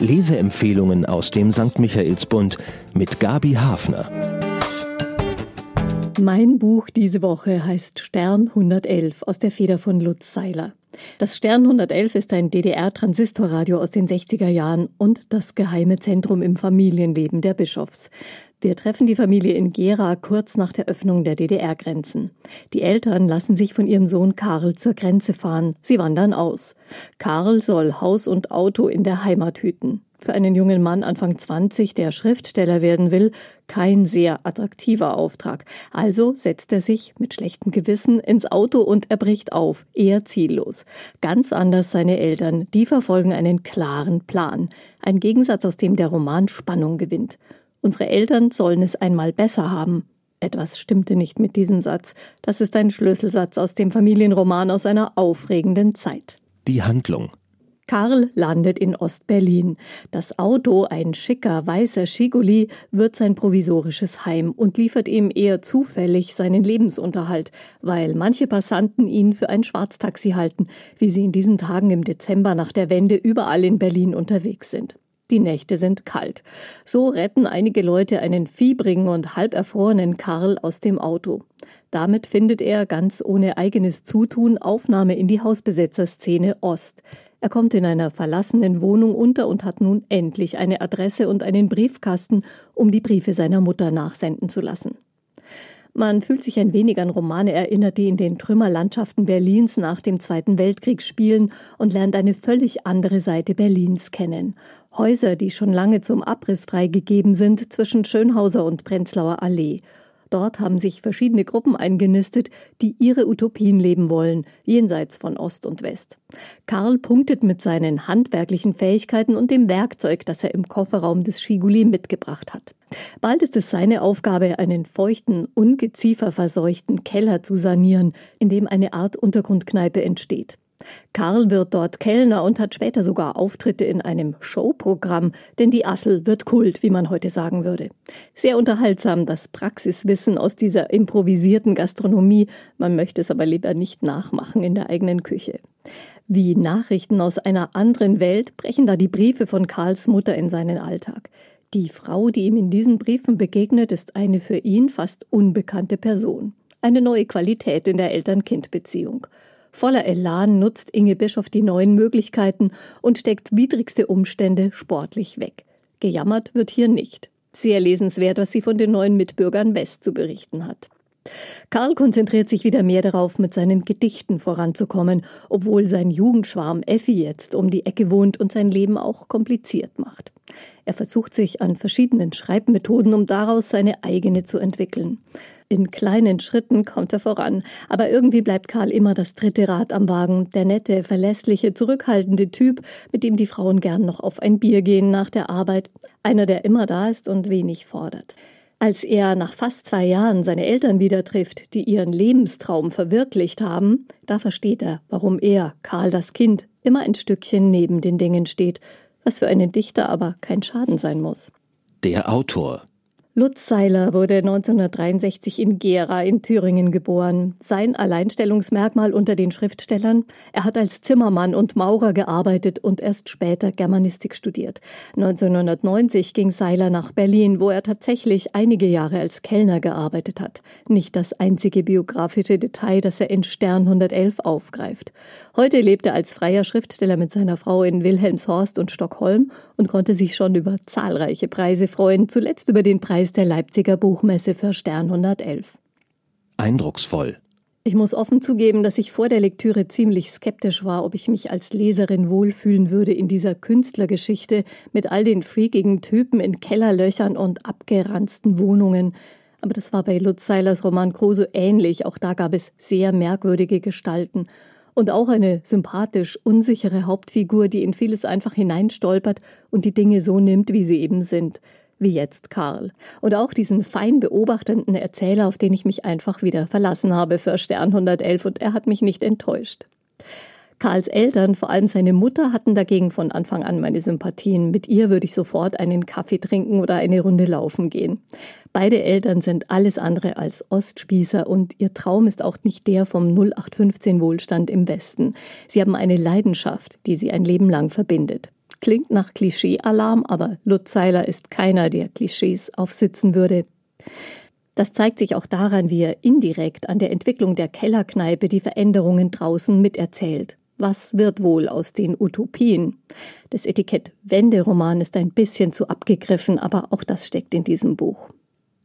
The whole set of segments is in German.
Leseempfehlungen aus dem St. Michaelsbund mit Gabi Hafner. Mein Buch diese Woche heißt Stern 111 aus der Feder von Lutz Seiler. Das Stern 111 ist ein DDR-Transistorradio aus den 60er Jahren und das geheime Zentrum im Familienleben der Bischofs. Wir treffen die Familie in Gera kurz nach der Öffnung der DDR-Grenzen. Die Eltern lassen sich von ihrem Sohn Karl zur Grenze fahren. Sie wandern aus. Karl soll Haus und Auto in der Heimat hüten. Für einen jungen Mann Anfang 20, der Schriftsteller werden will, kein sehr attraktiver Auftrag. Also setzt er sich mit schlechtem Gewissen ins Auto und er bricht auf, eher ziellos. Ganz anders seine Eltern, die verfolgen einen klaren Plan. Ein Gegensatz, aus dem der Roman Spannung gewinnt. Unsere Eltern sollen es einmal besser haben. Etwas stimmte nicht mit diesem Satz. Das ist ein Schlüsselsatz aus dem Familienroman aus einer aufregenden Zeit. Die Handlung. Karl landet in Ostberlin. Das Auto, ein schicker weißer Schiguli, wird sein provisorisches Heim und liefert ihm eher zufällig seinen Lebensunterhalt, weil manche Passanten ihn für ein Schwarztaxi halten, wie sie in diesen Tagen im Dezember nach der Wende überall in Berlin unterwegs sind. Die Nächte sind kalt. So retten einige Leute einen fiebrigen und halberfrorenen Karl aus dem Auto. Damit findet er ganz ohne eigenes Zutun Aufnahme in die Hausbesetzerszene Ost. Er kommt in einer verlassenen Wohnung unter und hat nun endlich eine Adresse und einen Briefkasten, um die Briefe seiner Mutter nachsenden zu lassen. Man fühlt sich ein wenig an Romane erinnert, die in den Trümmerlandschaften Berlins nach dem Zweiten Weltkrieg spielen und lernt eine völlig andere Seite Berlins kennen. Häuser, die schon lange zum Abriss freigegeben sind zwischen Schönhauser und Prenzlauer Allee. Dort haben sich verschiedene Gruppen eingenistet, die ihre Utopien leben wollen, jenseits von Ost und West. Karl punktet mit seinen handwerklichen Fähigkeiten und dem Werkzeug, das er im Kofferraum des Schiguli mitgebracht hat. Bald ist es seine Aufgabe, einen feuchten, ungezieferverseuchten Keller zu sanieren, in dem eine Art Untergrundkneipe entsteht. Karl wird dort Kellner und hat später sogar Auftritte in einem Showprogramm, denn die Assel wird Kult, wie man heute sagen würde. Sehr unterhaltsam das Praxiswissen aus dieser improvisierten Gastronomie, man möchte es aber lieber nicht nachmachen in der eigenen Küche. Wie Nachrichten aus einer anderen Welt brechen da die Briefe von Karls Mutter in seinen Alltag. Die Frau, die ihm in diesen Briefen begegnet, ist eine für ihn fast unbekannte Person. Eine neue Qualität in der Eltern-Kind-Beziehung. Voller Elan nutzt Inge Bischof die neuen Möglichkeiten und steckt widrigste Umstände sportlich weg. Gejammert wird hier nicht. Sehr lesenswert, was sie von den neuen Mitbürgern West zu berichten hat. Karl konzentriert sich wieder mehr darauf, mit seinen Gedichten voranzukommen, obwohl sein Jugendschwarm Effi jetzt um die Ecke wohnt und sein Leben auch kompliziert macht. Er versucht sich an verschiedenen Schreibmethoden, um daraus seine eigene zu entwickeln. In kleinen Schritten kommt er voran, aber irgendwie bleibt Karl immer das dritte Rad am Wagen, der nette, verlässliche, zurückhaltende Typ, mit dem die Frauen gern noch auf ein Bier gehen nach der Arbeit, einer, der immer da ist und wenig fordert. Als er nach fast zwei Jahren seine Eltern wieder trifft, die ihren Lebenstraum verwirklicht haben, da versteht er, warum er, Karl das Kind, immer ein Stückchen neben den Dingen steht, was für einen Dichter aber kein Schaden sein muss. Der Autor Lutz Seiler wurde 1963 in Gera in Thüringen geboren. Sein Alleinstellungsmerkmal unter den Schriftstellern, er hat als Zimmermann und Maurer gearbeitet und erst später Germanistik studiert. 1990 ging Seiler nach Berlin, wo er tatsächlich einige Jahre als Kellner gearbeitet hat. Nicht das einzige biografische Detail, das er in Stern 111 aufgreift. Heute lebt er als freier Schriftsteller mit seiner Frau in Wilhelmshorst und Stockholm und konnte sich schon über zahlreiche Preise freuen, zuletzt über den Preis Preis der Leipziger Buchmesse für Stern 111. Eindrucksvoll. Ich muss offen zugeben, dass ich vor der Lektüre ziemlich skeptisch war, ob ich mich als Leserin wohlfühlen würde in dieser Künstlergeschichte mit all den freakigen Typen in Kellerlöchern und abgeranzten Wohnungen. Aber das war bei Lutz Seilers Roman Kruse ähnlich. Auch da gab es sehr merkwürdige Gestalten. Und auch eine sympathisch unsichere Hauptfigur, die in vieles einfach hineinstolpert und die Dinge so nimmt, wie sie eben sind wie jetzt Karl. Und auch diesen fein beobachtenden Erzähler, auf den ich mich einfach wieder verlassen habe für Stern 111 und er hat mich nicht enttäuscht. Karls Eltern, vor allem seine Mutter, hatten dagegen von Anfang an meine Sympathien. Mit ihr würde ich sofort einen Kaffee trinken oder eine Runde laufen gehen. Beide Eltern sind alles andere als Ostspießer und ihr Traum ist auch nicht der vom 0815 Wohlstand im Westen. Sie haben eine Leidenschaft, die sie ein Leben lang verbindet. Klingt nach Klischee-Alarm, aber Lutz Seiler ist keiner, der Klischees aufsitzen würde. Das zeigt sich auch daran, wie er indirekt an der Entwicklung der Kellerkneipe die Veränderungen draußen miterzählt. Was wird wohl aus den Utopien? Das Etikett Wenderoman ist ein bisschen zu abgegriffen, aber auch das steckt in diesem Buch.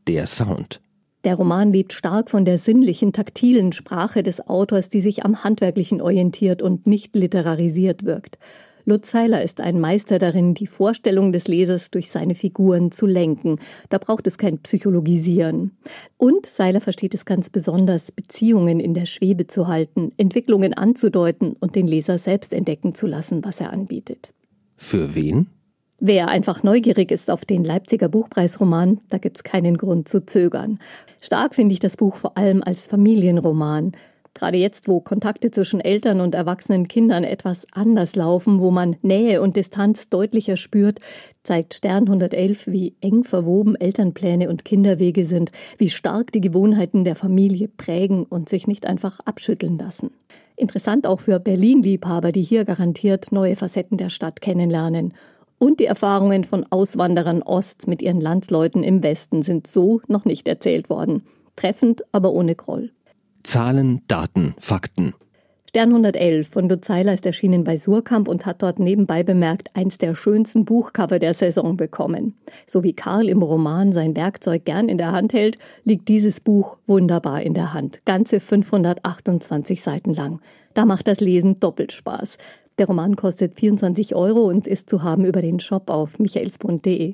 Der Sound. Der Roman lebt stark von der sinnlichen, taktilen Sprache des Autors, die sich am Handwerklichen orientiert und nicht literarisiert wirkt. Lutz Seiler ist ein Meister darin, die Vorstellung des Lesers durch seine Figuren zu lenken. Da braucht es kein Psychologisieren. Und Seiler versteht es ganz besonders, Beziehungen in der Schwebe zu halten, Entwicklungen anzudeuten und den Leser selbst entdecken zu lassen, was er anbietet. Für wen? Wer einfach neugierig ist auf den Leipziger Buchpreisroman, da gibt's keinen Grund zu zögern. Stark finde ich das Buch vor allem als Familienroman. Gerade jetzt, wo Kontakte zwischen Eltern und erwachsenen Kindern etwas anders laufen, wo man Nähe und Distanz deutlicher spürt, zeigt Stern 111, wie eng verwoben Elternpläne und Kinderwege sind, wie stark die Gewohnheiten der Familie prägen und sich nicht einfach abschütteln lassen. Interessant auch für Berlin-Liebhaber, die hier garantiert neue Facetten der Stadt kennenlernen. Und die Erfahrungen von Auswanderern Ost mit ihren Landsleuten im Westen sind so noch nicht erzählt worden. Treffend, aber ohne Groll. Zahlen, Daten, Fakten. Stern 111 von Luzeiler ist erschienen bei Surkamp und hat dort nebenbei bemerkt eins der schönsten Buchcover der Saison bekommen. So wie Karl im Roman sein Werkzeug gern in der Hand hält, liegt dieses Buch wunderbar in der Hand. Ganze 528 Seiten lang. Da macht das Lesen doppelt Spaß. Der Roman kostet 24 Euro und ist zu haben über den Shop auf michaelsbund.de.